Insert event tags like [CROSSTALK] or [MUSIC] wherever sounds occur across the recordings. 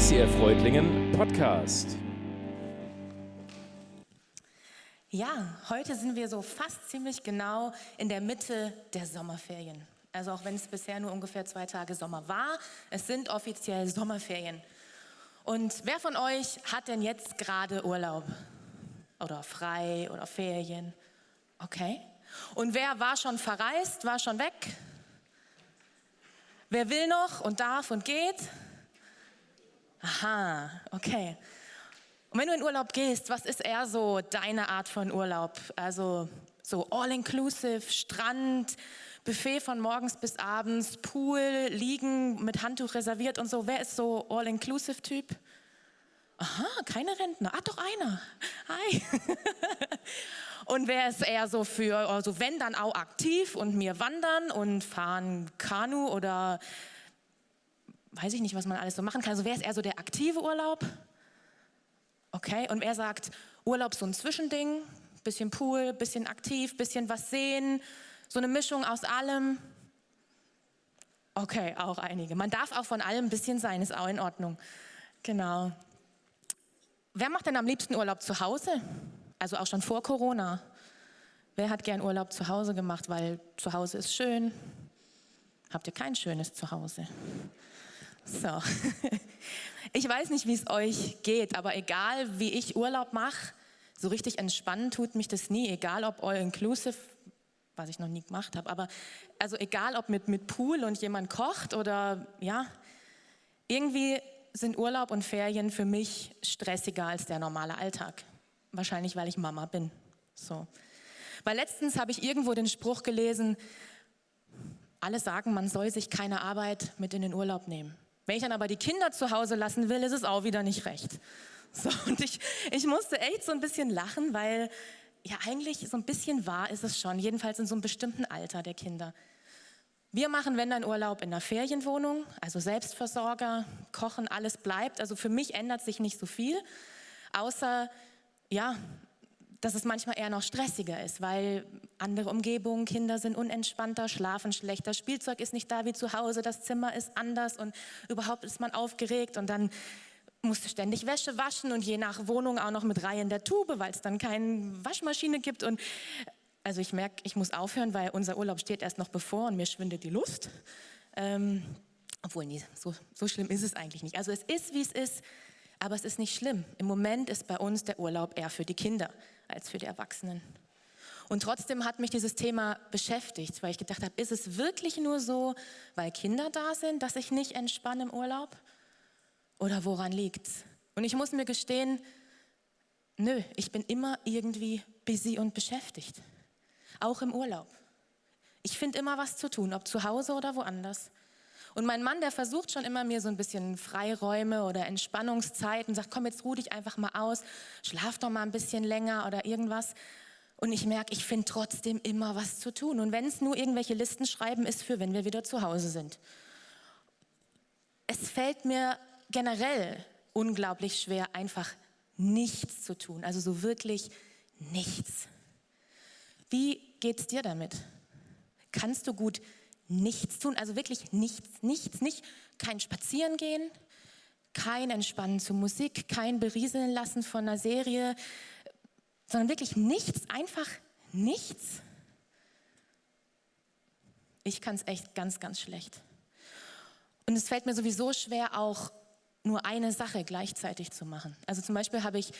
ICF Reutlingen Podcast. Ja, heute sind wir so fast ziemlich genau in der Mitte der Sommerferien. Also auch wenn es bisher nur ungefähr zwei Tage Sommer war, es sind offiziell Sommerferien. Und wer von euch hat denn jetzt gerade Urlaub? Oder frei oder Ferien? Okay. Und wer war schon verreist, war schon weg? Wer will noch und darf und geht? Aha, okay. Und wenn du in Urlaub gehst, was ist eher so deine Art von Urlaub? Also so all-inclusive, Strand, Buffet von morgens bis abends, Pool, Liegen mit Handtuch reserviert und so. Wer ist so all-inclusive-Typ? Aha, keine Rentner. Ah, doch einer. Hi. [LAUGHS] und wer ist eher so für, also wenn dann auch aktiv und mir wandern und fahren Kanu oder weiß ich nicht, was man alles so machen kann. Also wer ist eher so der aktive Urlaub? Okay, und wer sagt, Urlaub so ein Zwischending, bisschen Pool, bisschen aktiv, bisschen was sehen, so eine Mischung aus allem? Okay, auch einige. Man darf auch von allem ein bisschen sein, ist auch in Ordnung. Genau. Wer macht denn am liebsten Urlaub zu Hause? Also auch schon vor Corona. Wer hat gern Urlaub zu Hause gemacht, weil zu Hause ist schön? Habt ihr kein schönes Zuhause? So. [LAUGHS] Ich weiß nicht, wie es euch geht, aber egal, wie ich Urlaub mache, so richtig entspannen tut mich das nie, egal ob all inclusive, was ich noch nie gemacht habe, aber also egal ob mit, mit Pool und jemand kocht oder ja, irgendwie sind Urlaub und Ferien für mich stressiger als der normale Alltag. Wahrscheinlich, weil ich Mama bin. So. Weil letztens habe ich irgendwo den Spruch gelesen, alle sagen, man soll sich keine Arbeit mit in den Urlaub nehmen. Wenn ich dann aber die Kinder zu Hause lassen will, ist es auch wieder nicht recht. So, und ich, ich musste echt so ein bisschen lachen, weil ja eigentlich so ein bisschen wahr ist es schon, jedenfalls in so einem bestimmten Alter der Kinder. Wir machen, wenn dann Urlaub in einer Ferienwohnung, also Selbstversorger, kochen, alles bleibt. Also für mich ändert sich nicht so viel, außer ja, dass es manchmal eher noch stressiger ist, weil andere Umgebungen, Kinder sind unentspannter, schlafen schlechter, Spielzeug ist nicht da wie zu Hause, das Zimmer ist anders und überhaupt ist man aufgeregt und dann musst du ständig Wäsche waschen und je nach Wohnung auch noch mit Reihen der Tube, weil es dann keine Waschmaschine gibt und also ich merke, ich muss aufhören, weil unser Urlaub steht erst noch bevor und mir schwindet die Lust. Ähm, obwohl, nee, so, so schlimm ist es eigentlich nicht. Also es ist, wie es ist, aber es ist nicht schlimm. Im Moment ist bei uns der Urlaub eher für die Kinder als für die Erwachsenen. Und trotzdem hat mich dieses Thema beschäftigt, weil ich gedacht habe, ist es wirklich nur so, weil Kinder da sind, dass ich nicht entspanne im Urlaub? Oder woran liegt's? Und ich muss mir gestehen, nö, ich bin immer irgendwie busy und beschäftigt. Auch im Urlaub. Ich finde immer was zu tun, ob zu Hause oder woanders. Und mein Mann, der versucht schon immer mir so ein bisschen Freiräume oder Entspannungszeiten, sagt, komm, jetzt ruh dich einfach mal aus, schlaf doch mal ein bisschen länger oder irgendwas. Und ich merke, ich finde trotzdem immer was zu tun. Und wenn es nur irgendwelche Listen schreiben ist für, wenn wir wieder zu Hause sind. Es fällt mir generell unglaublich schwer, einfach nichts zu tun. Also so wirklich nichts. Wie geht es dir damit? Kannst du gut nichts tun, also wirklich nichts, nichts, nicht kein Spazierengehen, kein Entspannen zu Musik, kein Berieseln lassen von einer Serie, sondern wirklich nichts, einfach nichts. Ich kann es echt ganz, ganz schlecht. Und es fällt mir sowieso schwer, auch nur eine Sache gleichzeitig zu machen. Also zum Beispiel habe ich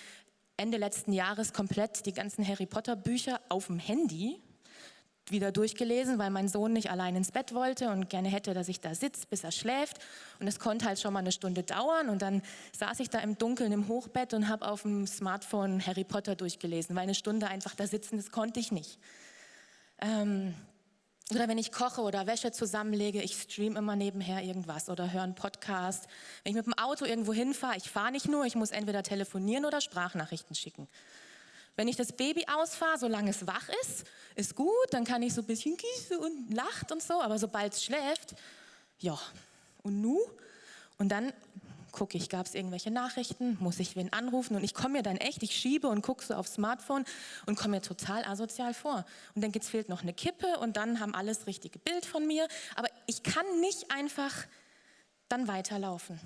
Ende letzten Jahres komplett die ganzen Harry Potter Bücher auf dem Handy wieder durchgelesen, weil mein Sohn nicht allein ins Bett wollte und gerne hätte, dass ich da sitze, bis er schläft. Und es konnte halt schon mal eine Stunde dauern. Und dann saß ich da im Dunkeln im Hochbett und habe auf dem Smartphone Harry Potter durchgelesen, weil eine Stunde einfach da sitzen, das konnte ich nicht. Ähm, oder wenn ich koche oder Wäsche zusammenlege, ich stream immer nebenher irgendwas oder höre einen Podcast. Wenn ich mit dem Auto irgendwo hinfahre, ich fahre nicht nur, ich muss entweder telefonieren oder Sprachnachrichten schicken. Wenn ich das Baby ausfahre, solange es wach ist, ist gut, dann kann ich so ein bisschen gießen und lacht und so, aber sobald es schläft, ja, und nu? Und dann gucke ich, gab es irgendwelche Nachrichten, muss ich wen anrufen und ich komme mir dann echt, ich schiebe und gucke so aufs Smartphone und komme mir total asozial vor. Und dann fehlt noch eine Kippe und dann haben alles richtige Bild von mir, aber ich kann nicht einfach dann weiterlaufen.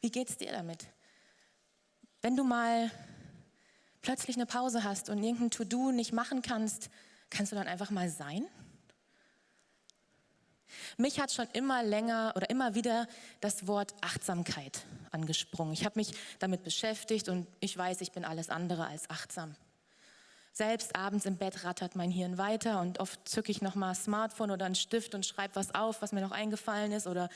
Wie geht's dir damit? Wenn du mal plötzlich eine Pause hast und irgendein To-Do nicht machen kannst, kannst du dann einfach mal sein? Mich hat schon immer länger oder immer wieder das Wort Achtsamkeit angesprungen. Ich habe mich damit beschäftigt und ich weiß, ich bin alles andere als achtsam. Selbst abends im Bett rattert mein Hirn weiter und oft zücke ich nochmal Smartphone oder einen Stift und schreibe was auf, was mir noch eingefallen ist oder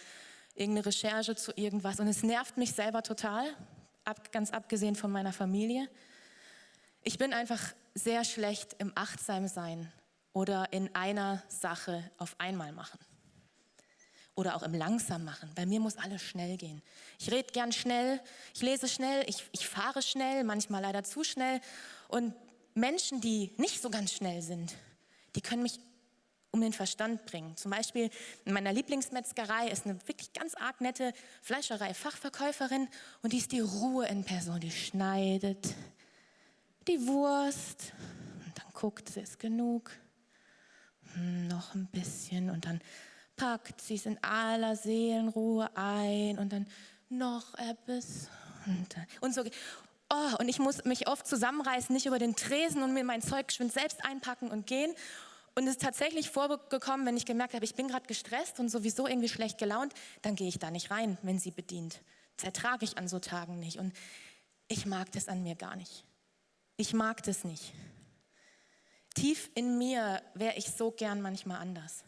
irgendeine Recherche zu irgendwas. Und es nervt mich selber total, ab, ganz abgesehen von meiner Familie. Ich bin einfach sehr schlecht im Achtsamsein oder in einer Sache auf einmal machen oder auch im Langsam machen. Bei mir muss alles schnell gehen. Ich rede gern schnell, ich lese schnell, ich, ich fahre schnell, manchmal leider zu schnell. Und Menschen, die nicht so ganz schnell sind, die können mich um den Verstand bringen. Zum Beispiel in meiner Lieblingsmetzgerei ist eine wirklich ganz arg nette Fleischerei-Fachverkäuferin und die ist die Ruhe in Person. Die schneidet die Wurst und dann guckt sie, ist genug. Hm, noch ein bisschen und dann packt sie es in aller Seelenruhe ein und dann noch etwas und, und so. Oh, und ich muss mich oft zusammenreißen, nicht über den Tresen und mir mein Zeug geschwind selbst einpacken und gehen. Und es ist tatsächlich vorgekommen, wenn ich gemerkt habe, ich bin gerade gestresst und sowieso irgendwie schlecht gelaunt, dann gehe ich da nicht rein, wenn sie bedient. Das ertrage ich an so Tagen nicht. Und ich mag das an mir gar nicht. Ich mag das nicht. Tief in mir wäre ich so gern manchmal anders.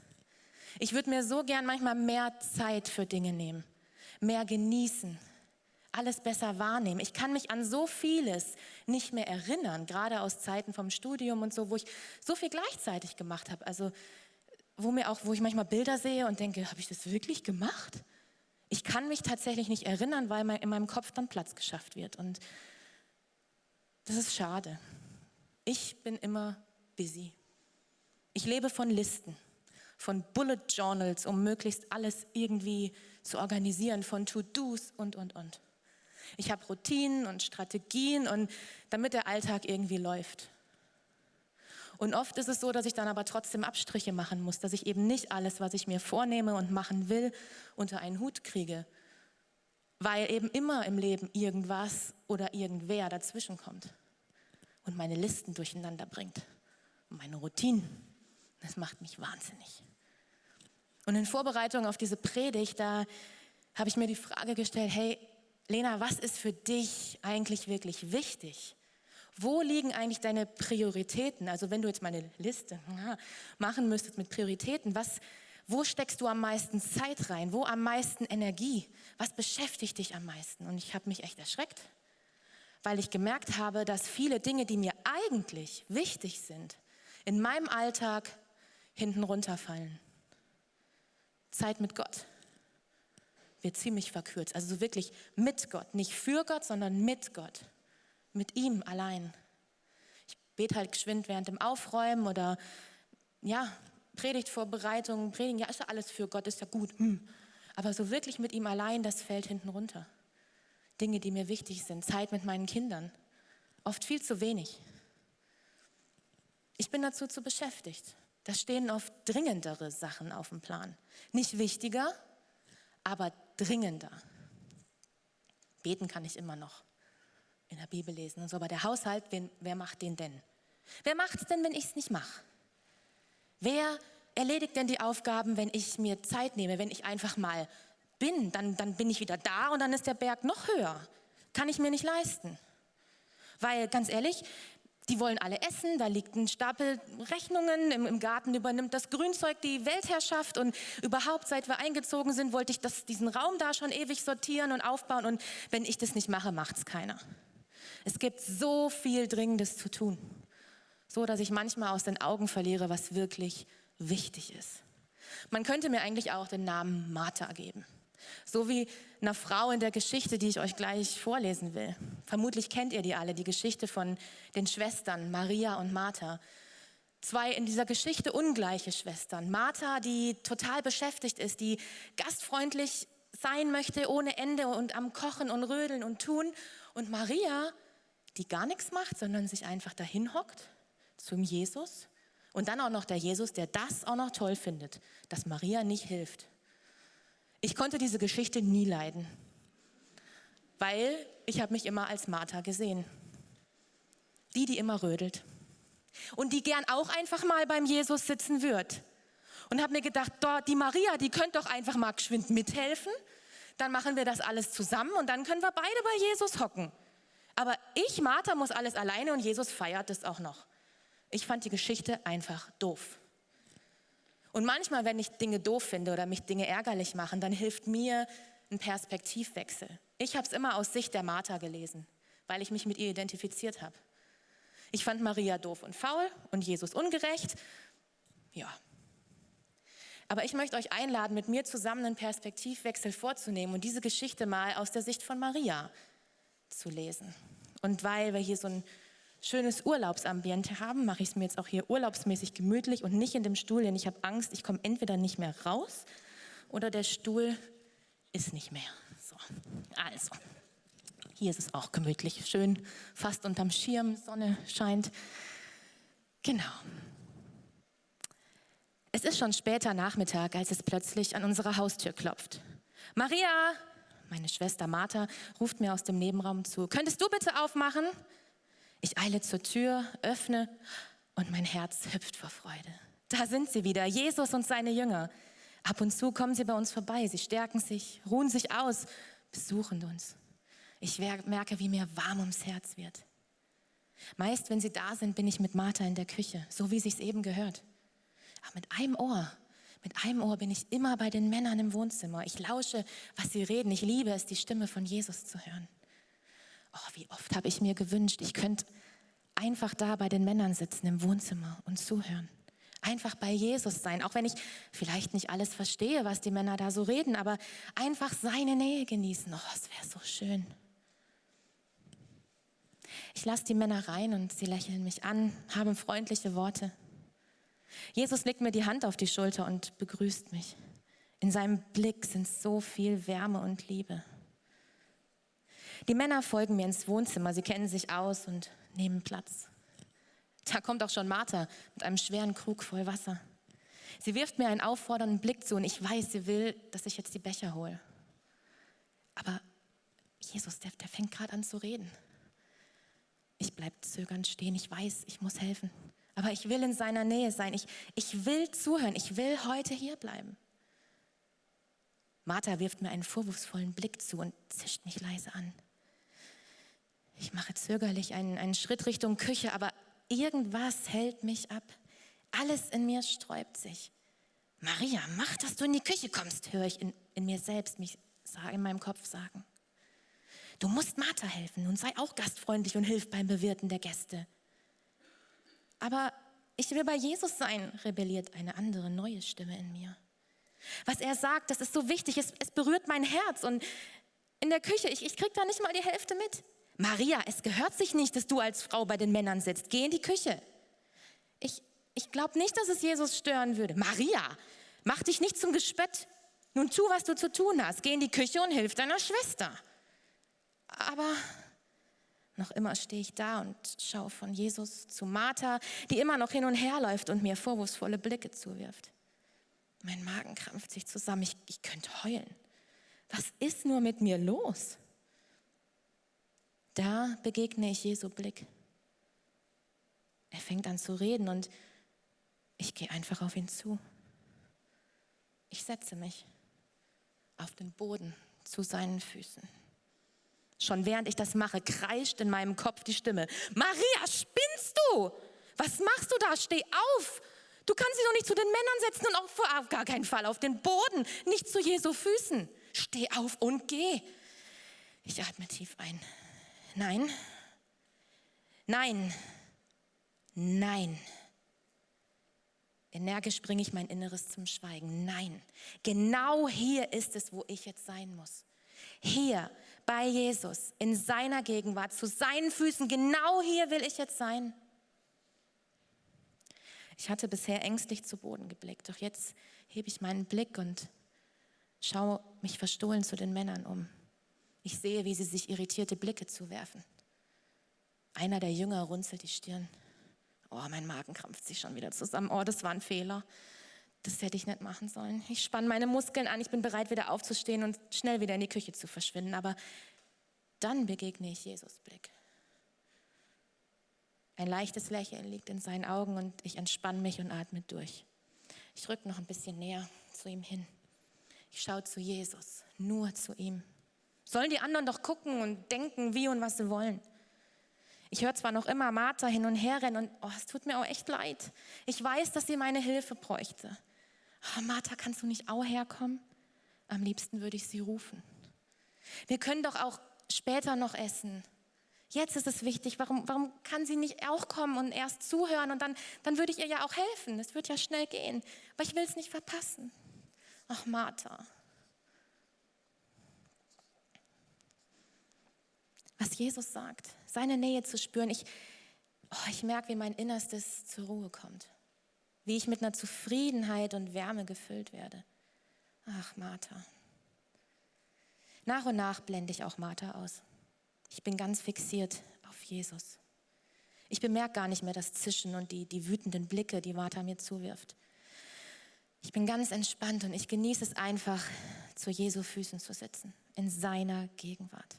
Ich würde mir so gern manchmal mehr Zeit für Dinge nehmen, mehr genießen, alles besser wahrnehmen. Ich kann mich an so vieles nicht mehr erinnern, gerade aus Zeiten vom Studium und so, wo ich so viel gleichzeitig gemacht habe. Also wo mir auch, wo ich manchmal Bilder sehe und denke, habe ich das wirklich gemacht? Ich kann mich tatsächlich nicht erinnern, weil in meinem Kopf dann Platz geschafft wird. Und das ist schade. Ich bin immer busy. Ich lebe von Listen von Bullet Journals, um möglichst alles irgendwie zu organisieren, von To-Dos und, und, und. Ich habe Routinen und Strategien und damit der Alltag irgendwie läuft. Und oft ist es so, dass ich dann aber trotzdem Abstriche machen muss, dass ich eben nicht alles, was ich mir vornehme und machen will, unter einen Hut kriege. Weil eben immer im Leben irgendwas oder irgendwer dazwischen kommt und meine Listen durcheinander bringt und meine Routinen. Das macht mich wahnsinnig. Und in Vorbereitung auf diese Predigt, da habe ich mir die Frage gestellt, hey, Lena, was ist für dich eigentlich wirklich wichtig? Wo liegen eigentlich deine Prioritäten? Also wenn du jetzt meine Liste machen müsstest mit Prioritäten, was, wo steckst du am meisten Zeit rein? Wo am meisten Energie? Was beschäftigt dich am meisten? Und ich habe mich echt erschreckt, weil ich gemerkt habe, dass viele Dinge, die mir eigentlich wichtig sind, in meinem Alltag hinten runterfallen. Zeit mit Gott wird ziemlich verkürzt. Also so wirklich mit Gott, nicht für Gott, sondern mit Gott, mit ihm allein. Ich bete halt geschwind während dem Aufräumen oder ja, Predigtvorbereitung, Predigen, ja, ist ja alles für Gott, ist ja gut. Hm. Aber so wirklich mit ihm allein, das fällt hinten runter. Dinge, die mir wichtig sind, Zeit mit meinen Kindern, oft viel zu wenig. Ich bin dazu zu beschäftigt. Da stehen oft dringendere Sachen auf dem Plan. Nicht wichtiger, aber dringender. Beten kann ich immer noch in der Bibel lesen und so, aber der Haushalt, wen, wer macht den denn? Wer macht es denn, wenn ich es nicht mache? Wer erledigt denn die Aufgaben, wenn ich mir Zeit nehme, wenn ich einfach mal bin? Dann, dann bin ich wieder da und dann ist der Berg noch höher. Kann ich mir nicht leisten. Weil ganz ehrlich, die wollen alle essen, da liegt ein Stapel Rechnungen, im, im, Garten übernimmt das Grünzeug die Weltherrschaft und überhaupt, seit wir eingezogen sind, wollte ich das, diesen Raum da schon ewig sortieren und aufbauen und wenn ich das nicht mache, macht es keiner. Es gibt so viel Dringendes zu tun, so dass ich manchmal aus den Augen verliere, was wirklich wichtig ist. Man könnte mir eigentlich auch den Namen Martha geben. So wie einer Frau in der Geschichte, die ich euch gleich vorlesen will. Vermutlich kennt ihr die alle, die Geschichte von den Schwestern Maria und Martha. Zwei in dieser Geschichte ungleiche Schwestern. Martha, die total beschäftigt ist, die gastfreundlich sein möchte ohne Ende und am Kochen und Rödeln und Tun. Und Maria, die gar nichts macht, sondern sich einfach dahin hockt zum Jesus. Und dann auch noch der Jesus, der das auch noch toll findet, dass Maria nicht hilft. Ich konnte diese Geschichte nie leiden. weil ich habe mich immer als Martha gesehen. Die, die immer rödelt. Und die gern auch einfach mal beim Jesus sitzen wird. Und habe mir gedacht, die Maria, die könnte doch einfach mal geschwind mithelfen. Dann machen wir das alles zusammen und dann können wir beide bei Jesus hocken. Aber ich, Martha, muss alles alleine und Jesus feiert es auch noch. Ich fand die Geschichte einfach doof. Und manchmal, wenn ich Dinge doof finde oder mich Dinge ärgerlich machen, dann hilft mir ein Perspektivwechsel. Ich habe es immer aus Sicht der Martha gelesen, weil ich mich mit ihr identifiziert habe. Ich fand Maria doof und faul und Jesus ungerecht. Ja. Aber ich möchte euch einladen, mit mir zusammen einen Perspektivwechsel vorzunehmen und diese Geschichte mal aus der Sicht von Maria zu lesen. Und weil wir hier so ein schönes Urlaubsambiente haben, mache ich es mir jetzt auch hier urlaubsmäßig gemütlich und nicht in dem Stuhl, denn ich habe Angst, ich komme entweder nicht mehr raus oder der Stuhl ist nicht mehr. So, also, hier ist es auch gemütlich, schön fast unterm Schirm, Sonne scheint. Genau. Es ist schon später Nachmittag, als es plötzlich an unserer Haustür klopft. Maria, meine Schwester Martha, ruft mir aus dem Nebenraum zu. Könntest du bitte aufmachen? Ich eile zur Tür, öffne und mein Herz hüpft vor Freude. Da sind sie wieder, Jesus und seine Jünger. Ab und zu kommen sie bei uns vorbei, sie stärken sich, ruhen sich aus, besuchen uns. Ich merke, wie mir warm ums Herz wird. Meist, wenn sie da sind, bin ich mit Martha in der Küche, so wie sich's eben gehört. Aber mit einem Ohr, mit einem Ohr bin ich immer bei den Männern im Wohnzimmer. Ich lausche, was sie reden. Ich liebe es, die Stimme von Jesus zu hören. Oh, wie oft habe ich mir gewünscht, ich könnte einfach da bei den Männern sitzen im Wohnzimmer und zuhören. Einfach bei Jesus sein, auch wenn ich vielleicht nicht alles verstehe, was die Männer da so reden, aber einfach seine Nähe genießen. Oh, es wäre so schön. Ich lasse die Männer rein und sie lächeln mich an, haben freundliche Worte. Jesus legt mir die Hand auf die Schulter und begrüßt mich. In seinem Blick sind so viel Wärme und Liebe. Die Männer folgen mir ins Wohnzimmer, sie kennen sich aus und nehmen Platz. Da kommt auch schon Martha mit einem schweren Krug voll Wasser. Sie wirft mir einen auffordernden Blick zu und ich weiß, sie will, dass ich jetzt die Becher hole. Aber Jesus, der, der fängt gerade an zu reden. Ich bleibe zögernd stehen, ich weiß, ich muss helfen. Aber ich will in seiner Nähe sein, ich, ich will zuhören, ich will heute hier bleiben. Martha wirft mir einen vorwurfsvollen Blick zu und zischt mich leise an. Ich mache zögerlich einen, einen Schritt Richtung Küche, aber irgendwas hält mich ab. Alles in mir sträubt sich. Maria, mach, dass du in die Küche kommst, höre ich in, in mir selbst mich in meinem Kopf sagen. Du musst Martha helfen und sei auch gastfreundlich und hilf beim Bewirten der Gäste. Aber ich will bei Jesus sein, rebelliert eine andere neue Stimme in mir. Was er sagt, das ist so wichtig, es, es berührt mein Herz und in der Küche, ich, ich krieg da nicht mal die Hälfte mit. Maria, es gehört sich nicht, dass du als Frau bei den Männern sitzt. Geh in die Küche. Ich, ich glaube nicht, dass es Jesus stören würde. Maria, mach dich nicht zum Gespött. Nun tu, was du zu tun hast. Geh in die Küche und hilf deiner Schwester. Aber noch immer stehe ich da und schaue von Jesus zu Martha, die immer noch hin und her läuft und mir vorwurfsvolle Blicke zuwirft. Mein Magen krampft sich zusammen. Ich, ich könnte heulen. Was ist nur mit mir los? Da begegne ich Jesu Blick. Er fängt an zu reden und ich gehe einfach auf ihn zu. Ich setze mich auf den Boden zu seinen Füßen. Schon während ich das mache, kreischt in meinem Kopf die Stimme, Maria, spinnst du? Was machst du da? Steh auf! Du kannst dich doch nicht zu den Männern setzen und auch auf gar keinen Fall auf den Boden, nicht zu Jesu Füßen. Steh auf und geh. Ich atme tief ein. Nein, nein, nein. Energisch bringe ich mein Inneres zum Schweigen. Nein, genau hier ist es, wo ich jetzt sein muss. Hier bei Jesus, in seiner Gegenwart, zu seinen Füßen, genau hier will ich jetzt sein. Ich hatte bisher ängstlich zu Boden geblickt, doch jetzt hebe ich meinen Blick und schaue mich verstohlen zu den Männern um. Ich sehe, wie sie sich irritierte Blicke zuwerfen. Einer der Jünger runzelt die Stirn. Oh, mein Magen krampft sich schon wieder zusammen. Oh, das war ein Fehler. Das hätte ich nicht machen sollen. Ich spanne meine Muskeln an. Ich bin bereit, wieder aufzustehen und schnell wieder in die Küche zu verschwinden. Aber Dann begegne ich Jesus Blick. Ein leichtes Lächeln liegt in seinen Augen und ich entspanne mich und atme durch. Ich rück noch ein bisschen näher zu ihm hin. Ich schaue zu Jesus, nur zu ihm. Sollen die anderen doch gucken und denken, wie und was sie wollen. Ich höre zwar noch immer Martha hin und her rennen und oh, es tut mir auch echt leid. Ich weiß, dass sie meine Hilfe bräuchte. Oh, Martha, kannst du nicht auch herkommen? Am liebsten würde ich sie rufen. Wir können doch auch später noch essen. Jetzt ist es wichtig. Warum, warum kann sie nicht auch kommen und erst zuhören und dann, dann würde ich ihr ja auch helfen. Es wird ja schnell gehen. Aber ich will es nicht verpassen. Ach, Martha. Was Jesus sagt, seine Nähe zu spüren. Ich, oh, ich merke, wie mein Innerstes zur Ruhe kommt. Wie ich mit einer Zufriedenheit und Wärme gefüllt werde. Ach, Martha. Nach und nach blende ich auch Martha aus. Ich bin ganz fixiert auf Jesus. Ich bemerke gar nicht mehr das Zischen und die, die wütenden Blicke, die Martha mir zuwirft. Ich bin ganz entspannt und ich genieße es einfach, zu Jesu Füßen zu sitzen, in seiner Gegenwart.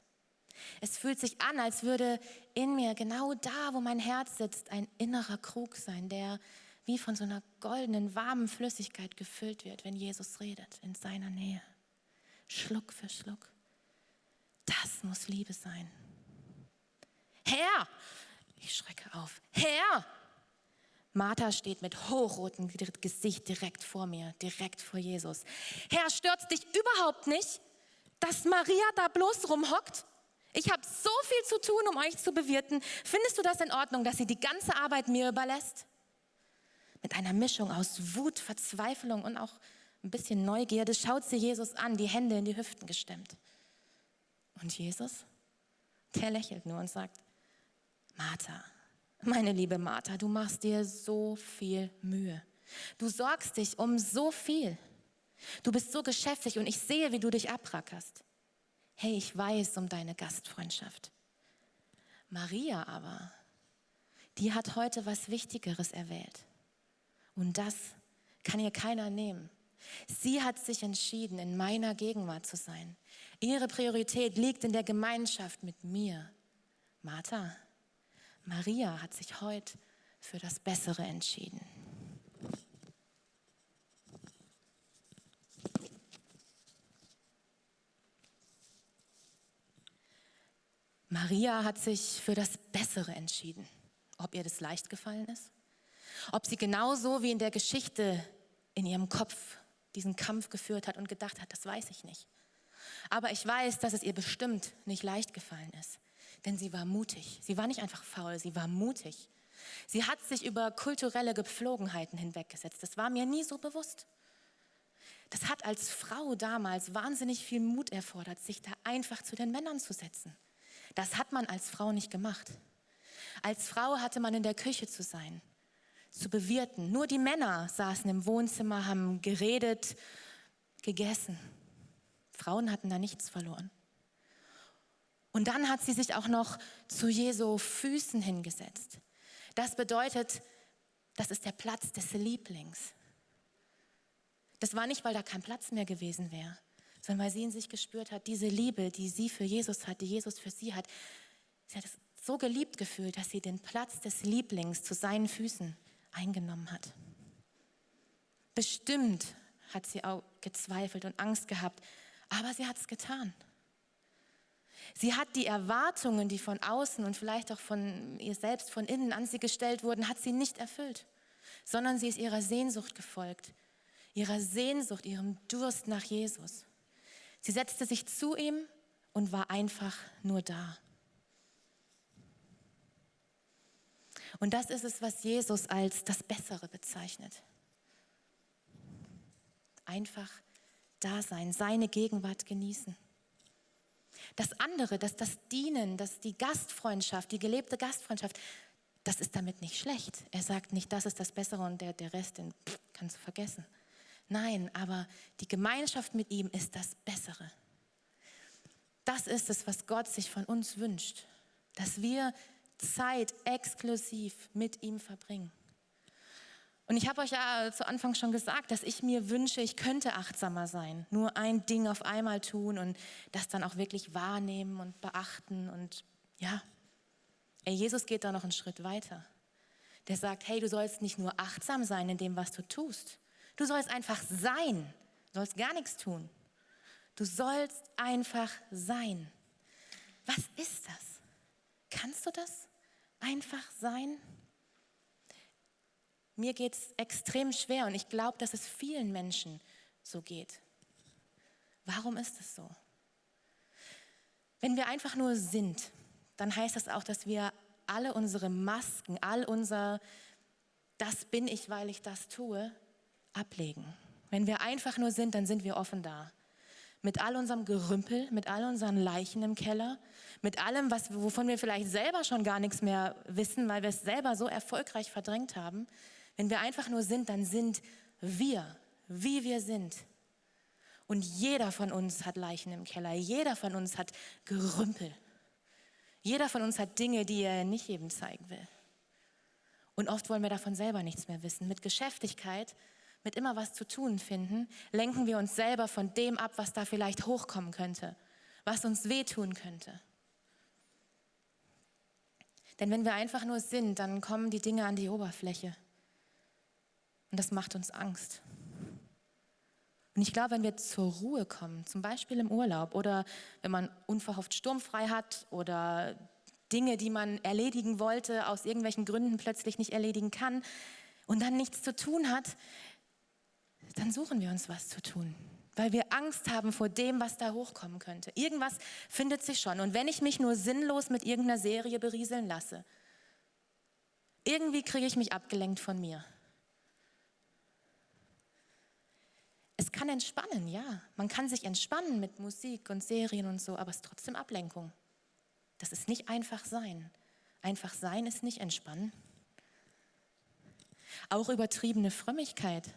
Es fühlt sich an, als würde in mir genau da, wo mein Herz sitzt, ein innerer Krug sein, der wie von so einer goldenen, warmen Flüssigkeit gefüllt wird, wenn Jesus redet, in seiner Nähe. Schluck für Schluck. Das muss Liebe sein. Herr! Ich schrecke auf. Herr! Martha steht mit hochrotem Gesicht direkt vor mir, direkt vor Jesus. Herr, stört dich überhaupt nicht, dass Maria da bloß rumhockt? Ich habe so viel zu tun, um euch zu bewirten. Findest du das in Ordnung, dass sie die ganze Arbeit mir überlässt? Mit einer Mischung aus Wut, Verzweiflung und auch ein bisschen Neugierde schaut sie Jesus an, die Hände in die Hüften gestemmt. Und Jesus, der lächelt nur und sagt, Martha, meine liebe Martha, du machst dir so viel Mühe. Du sorgst dich um so viel. Du bist so geschäftig und ich sehe, wie du dich abrackerst. Hey, ich weiß um deine Gastfreundschaft. Maria aber, die hat heute was Wichtigeres erwählt. Und das kann ihr keiner nehmen. Sie hat sich entschieden, in meiner Gegenwart zu sein. Ihre Priorität liegt in der Gemeinschaft mit mir. Martha, Maria hat sich heute für das Bessere entschieden. Maria hat sich für das Bessere entschieden. Ob ihr das leicht gefallen ist? Ob sie genauso wie in der Geschichte in ihrem Kopf diesen Kampf geführt hat und gedacht hat, das weiß ich nicht. Aber ich weiß, dass es ihr bestimmt nicht leicht gefallen ist. Denn sie war mutig. Sie war nicht einfach faul, sie war mutig. Sie hat sich über kulturelle Gepflogenheiten hinweggesetzt. Das war mir nie so bewusst. Das hat als Frau damals wahnsinnig viel Mut erfordert, sich da einfach zu den Männern zu setzen. Das hat man als Frau nicht gemacht. Als Frau hatte man in der Küche zu sein, zu bewirten. Nur die Männer saßen im Wohnzimmer, haben geredet, gegessen. Frauen hatten da nichts verloren. Und dann hat sie sich auch noch zu Jesu Füßen hingesetzt. Das bedeutet, das ist der Platz des Lieblings. Das war nicht, weil da kein Platz mehr gewesen wäre, sondern weil sie in sich gespürt hat, diese Liebe, die sie für Jesus hat, die Jesus für sie hat. Sie hat es so geliebt gefühlt, dass sie den Platz des Lieblings zu seinen Füßen eingenommen hat. Bestimmt hat sie auch gezweifelt und Angst gehabt, aber sie hat es getan. Sie hat die Erwartungen, die von außen und vielleicht auch von ihr selbst von innen an sie gestellt wurden, hat sie nicht erfüllt, sondern sie ist ihrer Sehnsucht gefolgt, ihrer Sehnsucht, ihrem Durst nach Jesus. Sie setzte sich zu ihm und war einfach nur da. Und das ist es, was Jesus als das Bessere bezeichnet. Einfach da sein, seine Gegenwart genießen. Das andere, dass das Dienen, dass die Gastfreundschaft, die gelebte Gastfreundschaft, das ist damit nicht schlecht. Er sagt nicht, das ist das Bessere und der, der Rest, den kannst du vergessen. Nein, aber die Gemeinschaft mit ihm ist das Bessere. Das ist es, was Gott sich von uns wünscht, dass wir Zeit exklusiv mit ihm verbringen. Und ich habe euch ja zu Anfang schon gesagt, dass ich mir wünsche, ich könnte achtsamer sein. Nur ein Ding auf einmal tun und das dann auch wirklich wahrnehmen und beachten. Und ja, Ey, Jesus geht da noch einen Schritt weiter. Der sagt, hey, du sollst nicht nur achtsam sein in dem, was du tust. Du sollst einfach sein. Du sollst gar nichts tun. Du sollst einfach sein. Was ist das? Kannst du das einfach sein? Mir geht es extrem schwer und ich glaube, dass es vielen Menschen so geht. Warum ist es so? Wenn wir einfach nur sind, dann heißt das auch, dass wir alle unsere Masken, all unser, das bin ich, weil ich das tue, ablegen. Wenn wir einfach nur sind, dann sind wir offen da. Mit all unserem Gerümpel, mit all unseren Leichen im Keller, mit allem, was, wovon wir vielleicht selber schon gar nichts mehr wissen, weil wir es selber so erfolgreich verdrängt haben. Wenn wir einfach nur sind, dann sind wir, wie wir sind. Und jeder von uns hat Leichen im Keller, jeder von uns hat Gerümpel. Jeder von uns hat Dinge, die er nicht jedem zeigen will. Und oft wollen wir davon selber nichts mehr wissen. Mit Geschäftigkeit, mit immer was zu tun finden, lenken wir uns selber von dem ab, was da vielleicht hochkommen könnte, was uns wehtun könnte. Denn wenn wir einfach nur sind, dann kommen die Dinge an die Oberfläche. Und das macht uns Angst. Und ich glaube, wenn wir zur Ruhe kommen, zum Beispiel im Urlaub oder wenn man unverhofft sturmfrei hat oder Dinge, die man erledigen wollte, aus irgendwelchen Gründen plötzlich nicht erledigen kann und dann nichts zu tun hat, dann suchen wir uns was zu tun, weil wir Angst haben vor dem, was da hochkommen könnte. Irgendwas findet sich schon. Und wenn ich mich nur sinnlos mit irgendeiner Serie berieseln lasse, irgendwie kriege ich mich abgelenkt von mir. Es kann entspannen, ja. Man kann sich entspannen mit Musik und Serien und so, aber es ist trotzdem Ablenkung. Das ist nicht einfach sein. Einfach sein ist nicht entspannen. Auch übertriebene Frömmigkeit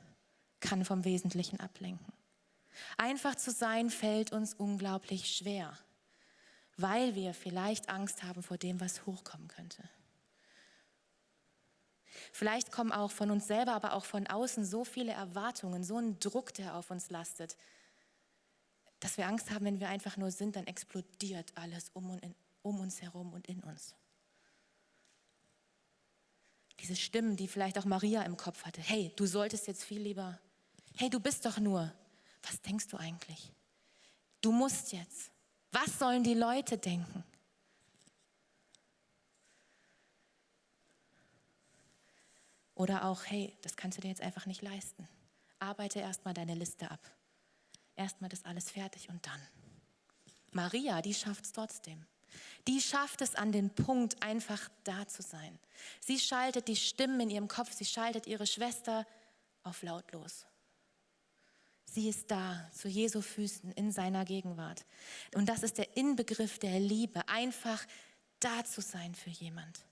kann vom Wesentlichen ablenken. Einfach zu sein fällt uns unglaublich schwer, weil wir vielleicht Angst haben vor dem, was hochkommen könnte. Vielleicht kommen auch von uns selber, aber auch von außen so viele Erwartungen, so ein Druck, der auf uns lastet, dass wir Angst haben, wenn wir einfach nur sind, dann explodiert alles um, und in, um uns herum und in uns. Diese Stimmen, die vielleicht auch Maria im Kopf hatte. Hey, du solltest jetzt viel lieber. Hey, du bist doch nur. Was denkst du eigentlich? Du musst jetzt. Was sollen die Leute denken? Oder auch, hey, das kannst du dir jetzt einfach nicht leisten. Arbeite erstmal deine Liste ab. Erstmal das alles fertig und dann. Maria, die schafft es trotzdem. Die schafft es an den Punkt, einfach da zu sein. Sie schaltet die Stimmen in ihrem Kopf, sie schaltet ihre Schwester auf lautlos. Sie ist da zu Jesu Füßen in seiner Gegenwart. Und das ist der Inbegriff der Liebe, einfach da zu sein für jemand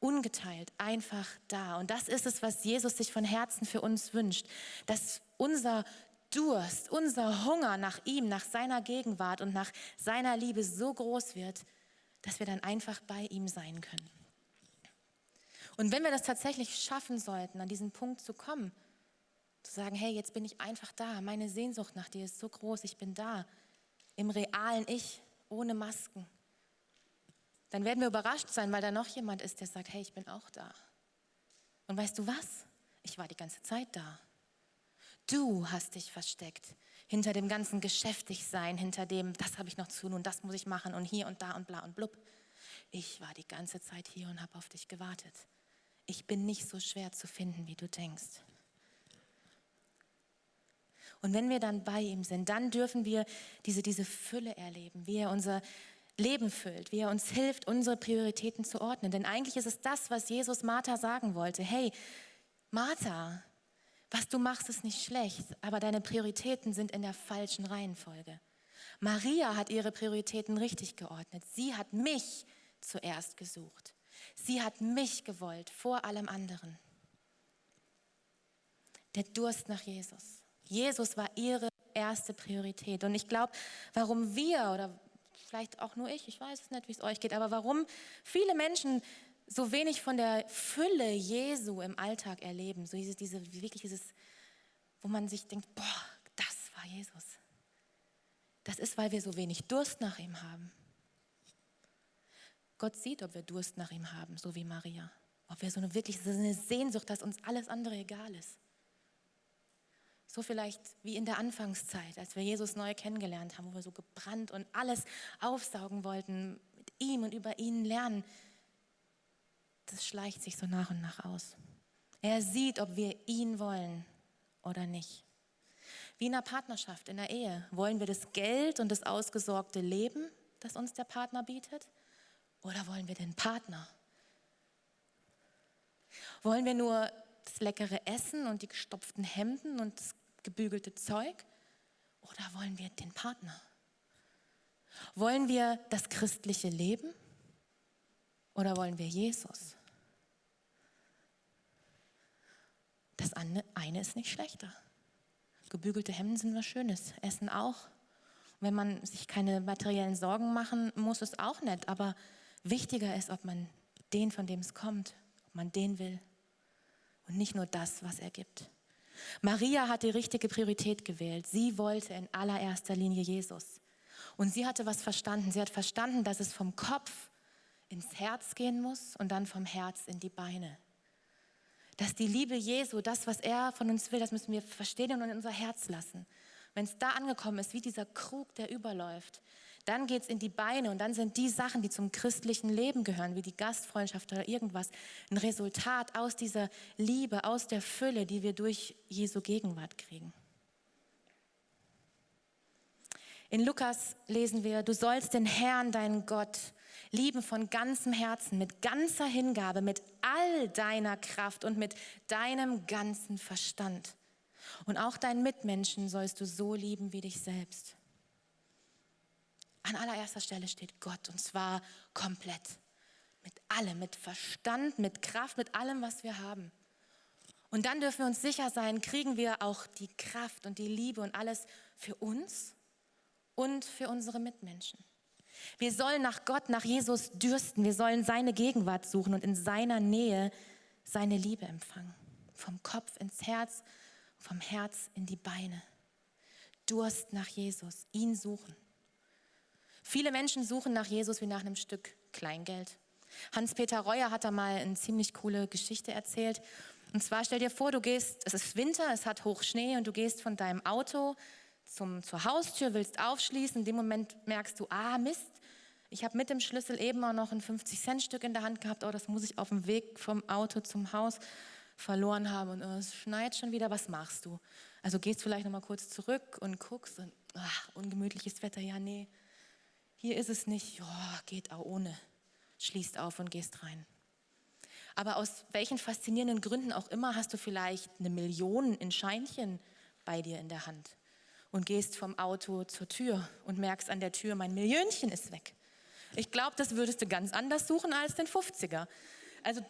ungeteilt, einfach da. Und das ist es, was Jesus sich von Herzen für uns wünscht, dass unser Durst, unser Hunger nach ihm, nach seiner Gegenwart und nach seiner Liebe so groß wird, dass wir dann einfach bei ihm sein können. Und wenn wir das tatsächlich schaffen sollten, an diesen Punkt zu kommen, zu sagen, hey, jetzt bin ich einfach da, meine Sehnsucht nach dir ist so groß, ich bin da, im realen Ich, ohne Masken, dann werden wir überrascht sein, weil da noch jemand ist, der sagt, hey, ich bin auch da. Und weißt du was? Ich war die ganze Zeit da. Du hast dich versteckt hinter dem ganzen Geschäftigsein, hinter dem, das habe ich noch zu tun das muss ich machen und hier und da und bla und blub. Ich war die ganze Zeit hier und habe auf dich gewartet. Ich bin nicht so schwer zu finden, wie du denkst. Und wenn wir dann bei ihm sind, dann dürfen wir diese, diese Fülle erleben, wie er unser Leben füllt, wie er uns hilft, unsere Prioritäten zu ordnen. Denn eigentlich ist es das, was Jesus Martha sagen wollte. Hey, Martha, was du machst, ist nicht schlecht, aber deine Prioritäten sind in der falschen Reihenfolge. Maria hat ihre Prioritäten richtig geordnet. Sie hat mich zuerst gesucht. Sie hat mich gewollt vor allem anderen. Der Durst nach Jesus. Jesus war ihre erste Priorität. Und ich glaube, warum wir oder vielleicht auch nur ich, ich weiß es nicht, wie es euch geht, aber warum viele Menschen so wenig von der Fülle Jesu im Alltag erleben. So diese, diese wirklich dieses, wo man sich denkt, boah, das war Jesus. Das ist, weil wir so wenig Durst nach ihm haben. Gott sieht, ob wir Durst nach ihm haben, so wie Maria. Ob wir so eine wirklich so eine Sehnsucht, dass uns alles andere egal ist. So vielleicht wie in der Anfangszeit, als wir Jesus neu kennengelernt haben, wo wir so gebrannt und alles aufsaugen wollten, mit ihm und über ihn lernen. Das schleicht sich so nach und nach aus. Er sieht, ob wir ihn wollen oder nicht. Wie in einer Partnerschaft, in der Ehe. Wollen wir das Geld und das ausgesorgte Leben, das uns der Partner bietet? Oder wollen wir den Partner? Wollen wir nur das leckere Essen und die gestopften Hemden und das gebügelte Zeug? Oder wollen wir den Partner? Wollen wir das christliche Leben? Oder wollen wir Jesus? Das eine ist nicht schlechter. Gebügelte Hemden sind was Schönes, Essen auch. Wenn man sich keine materiellen Sorgen machen muss, ist auch nett. Aber Wichtiger ist, ob man den, von dem es kommt, ob man den will und nicht nur das, was er gibt. Maria hat die richtige Priorität gewählt. Sie wollte in allererster Linie Jesus. Und sie hatte was verstanden. Sie hat verstanden, dass es vom Kopf ins Herz gehen muss und dann vom Herz in die Beine. Dass die Liebe Jesu, das, was er von uns will, das müssen wir verstehen und in unser Herz lassen. Wenn es da angekommen ist, wie dieser Krug, der überläuft, dann geht es in die Beine und dann sind die Sachen, die zum christlichen Leben gehören, wie die Gastfreundschaft oder irgendwas, ein Resultat aus dieser Liebe, aus der Fülle, die wir durch Jesu Gegenwart kriegen. In Lukas lesen wir, du sollst den Herrn, deinen Gott, lieben von ganzem Herzen, mit ganzer Hingabe, mit all deiner Kraft und mit deinem ganzen Verstand. Und auch deinen Mitmenschen sollst du so lieben wie dich selbst. An allererster Stelle steht Gott und zwar komplett. Mit allem, mit Verstand, mit Kraft, mit allem, was wir haben. Und dann dürfen wir uns sicher sein, kriegen wir auch die Kraft und die Liebe und alles für uns und für unsere Mitmenschen. Wir sollen nach Gott, nach Jesus dürsten. Wir sollen seine Gegenwart suchen und in seiner Nähe seine Liebe empfangen. Vom Kopf ins Herz, vom Herz in die Beine. Durst nach Jesus, ihn suchen. Viele Menschen suchen nach Jesus wie nach einem Stück Kleingeld. Hans-Peter Reuer hat da mal eine ziemlich coole Geschichte erzählt. Und zwar stell dir vor, du gehst, es ist Winter, es hat Hochschnee und du gehst von deinem Auto zum, zur Haustür, willst aufschließen. In dem Moment merkst du, ah Mist, ich habe mit dem Schlüssel eben auch noch ein 50-Cent-Stück in der Hand gehabt. Oh, das muss ich auf dem Weg vom Auto zum Haus verloren haben. Und oh, es schneit schon wieder. Was machst du? Also gehst vielleicht noch mal kurz zurück und guckst und ach, ungemütliches Wetter. Ja, nee, hier ist es nicht, oh, geht auch ohne. Schließt auf und gehst rein. Aber aus welchen faszinierenden Gründen auch immer hast du vielleicht eine Million in Scheinchen bei dir in der Hand und gehst vom Auto zur Tür und merkst an der Tür, mein Millionchen ist weg. Ich glaube, das würdest du ganz anders suchen als den 50er. Also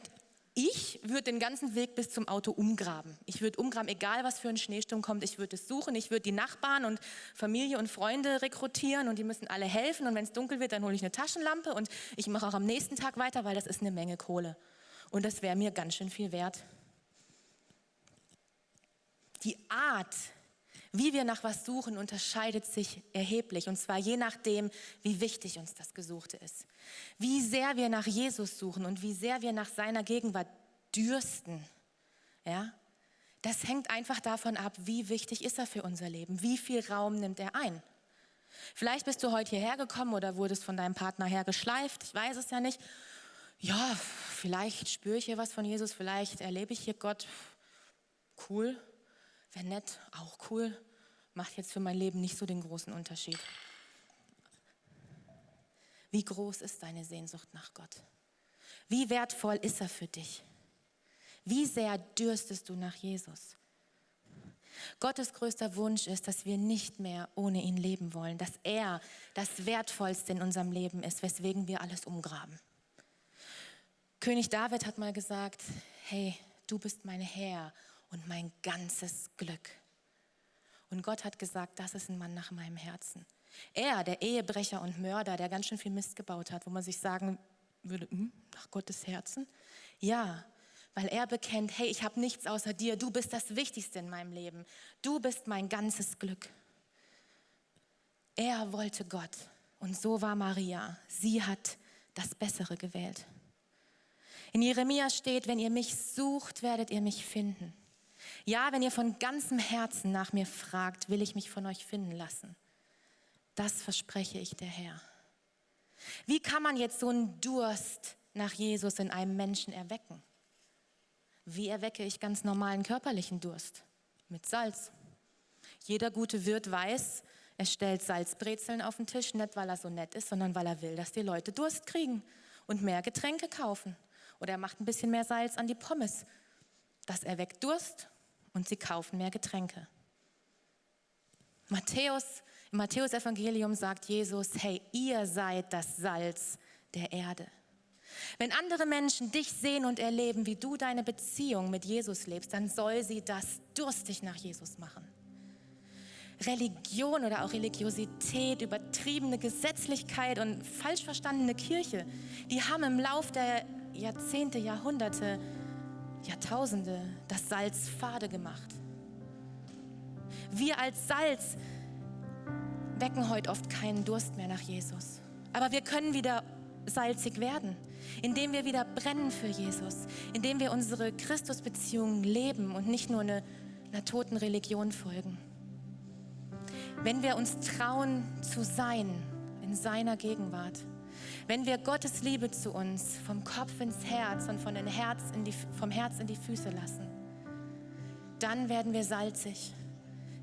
ich würde den ganzen Weg bis zum Auto umgraben. Ich würde umgraben, egal was für ein Schneesturm kommt. Ich würde es suchen. Ich würde die Nachbarn und Familie und Freunde rekrutieren und die müssen alle helfen. Und wenn es dunkel wird, dann hole ich eine Taschenlampe und ich mache auch am nächsten Tag weiter, weil das ist eine Menge Kohle. Und das wäre mir ganz schön viel wert. Die Art, wie wir nach was suchen, unterscheidet sich erheblich. Und zwar je nachdem, wie wichtig uns das Gesuchte ist. Wie sehr wir nach Jesus suchen und wie sehr wir nach seiner Gegenwart dürsten. Ja? Das hängt einfach davon ab, wie wichtig ist er für unser Leben. Wie viel Raum nimmt er ein. Vielleicht bist du heute hierher gekommen oder wurdest von deinem Partner her geschleift. Ich weiß es ja nicht. Ja, vielleicht spüre ich hier was von Jesus. Vielleicht erlebe ich hier Gott. Cool Wäre nett, auch cool, macht jetzt für mein Leben nicht so den großen Unterschied. Wie groß ist deine Sehnsucht nach Gott? Wie wertvoll ist er für dich? Wie sehr dürstest du nach Jesus? Gottes größter Wunsch ist, dass wir nicht mehr ohne ihn leben wollen, dass er das Wertvollste in unserem Leben ist, weswegen wir alles umgraben. König David hat mal gesagt, hey, du bist mein Herr und mein ganzes Glück. Und Gott hat gesagt, das ist ein Mann nach meinem Herzen. Er, der Ehebrecher und Mörder, der ganz schön viel Mist gebaut hat, wo man sich sagen würde, hm, nach Gottes Herzen? Ja, weil er bekennt, hey, ich habe nichts außer dir, du bist das Wichtigste in meinem Leben, du bist mein ganzes Glück. Er wollte Gott und so war Maria. Sie hat das Bessere gewählt. In Jeremia steht, wenn ihr mich sucht, werdet ihr mich finden. Ja, wenn ihr von ganzem Herzen nach mir fragt, will ich mich von euch finden lassen. Das verspreche ich der Herr. Wie kann man jetzt so einen Durst nach Jesus in einem Menschen erwecken? Wie erwecke ich ganz normalen körperlichen Durst? Mit Salz. Jeder gute Wirt weiß, er stellt Salzbrezeln auf den Tisch, nicht weil er so nett ist, sondern weil er will, dass die Leute Durst kriegen und mehr Getränke kaufen. Oder er macht ein bisschen mehr Salz an die Pommes. Das erweckt Durst und sie kaufen mehr Getränke. Matthäus, im Matthäusevangelium sagt Jesus, hey, ihr seid das Salz der Erde. Wenn andere Menschen dich sehen und erleben, wie du deine Beziehung mit Jesus lebst, dann soll sie das durstig nach Jesus machen. Religion oder auch Religiosität, übertriebene Gesetzlichkeit und falsch verstandene Kirche, die haben im Lauf der Jahrzehnte, Jahrhunderte, Jahrtausende das Salz fade gemacht. Wir als Salz wecken heute oft keinen Durst mehr nach Jesus. Aber wir können wieder salzig werden, indem wir wieder brennen für Jesus, indem wir unsere Christusbeziehungen leben und nicht nur eine, einer toten Religion folgen. Wenn wir uns trauen zu sein in seiner Gegenwart, wenn wir Gottes Liebe zu uns vom Kopf ins Herz und von den Herz in die, vom Herz in die Füße lassen, dann werden wir salzig.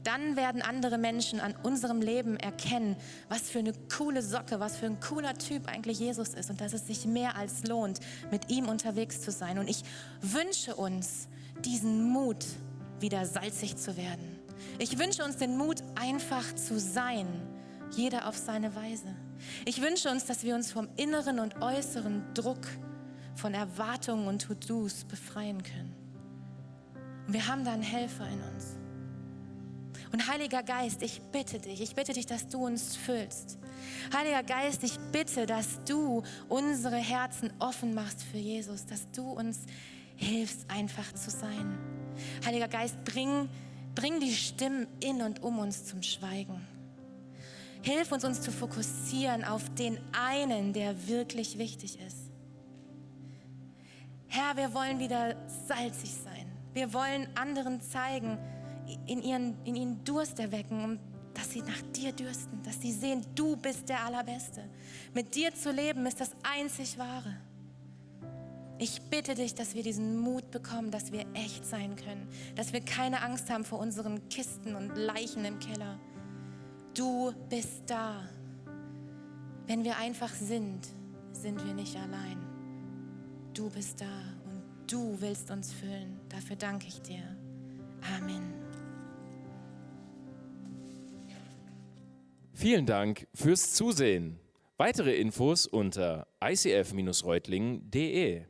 Dann werden andere Menschen an unserem Leben erkennen, was für eine coole Socke, was für ein cooler Typ eigentlich Jesus ist und dass es sich mehr als lohnt, mit ihm unterwegs zu sein. Und ich wünsche uns diesen Mut, wieder salzig zu werden. Ich wünsche uns den Mut, einfach zu sein, jeder auf seine Weise. Ich wünsche uns, dass wir uns vom inneren und äußeren Druck, von Erwartungen und To-Dos befreien können. Und wir haben da einen Helfer in uns. Und Heiliger Geist, ich bitte dich, ich bitte dich, dass du uns füllst. Heiliger Geist, ich bitte, dass du unsere Herzen offen machst für Jesus, dass du uns hilfst, einfach zu sein. Heiliger Geist, bring, bring die Stimmen in und um uns zum Schweigen. Hilf uns, uns zu fokussieren auf den einen, der wirklich wichtig ist. Herr, wir wollen wieder salzig sein. Wir wollen anderen zeigen, in, ihren, in ihnen Durst erwecken, dass sie nach dir dürsten, dass sie sehen, du bist der Allerbeste. Mit dir zu leben ist das einzig Wahre. Ich bitte dich, dass wir diesen Mut bekommen, dass wir echt sein können, dass wir keine Angst haben vor unseren Kisten und Leichen im Keller. Du bist da. Wenn wir einfach sind, sind wir nicht allein. Du bist da und du willst uns füllen. Dafür danke ich dir. Amen. Vielen Dank fürs Zusehen. Weitere Infos unter icf-reutlingen.de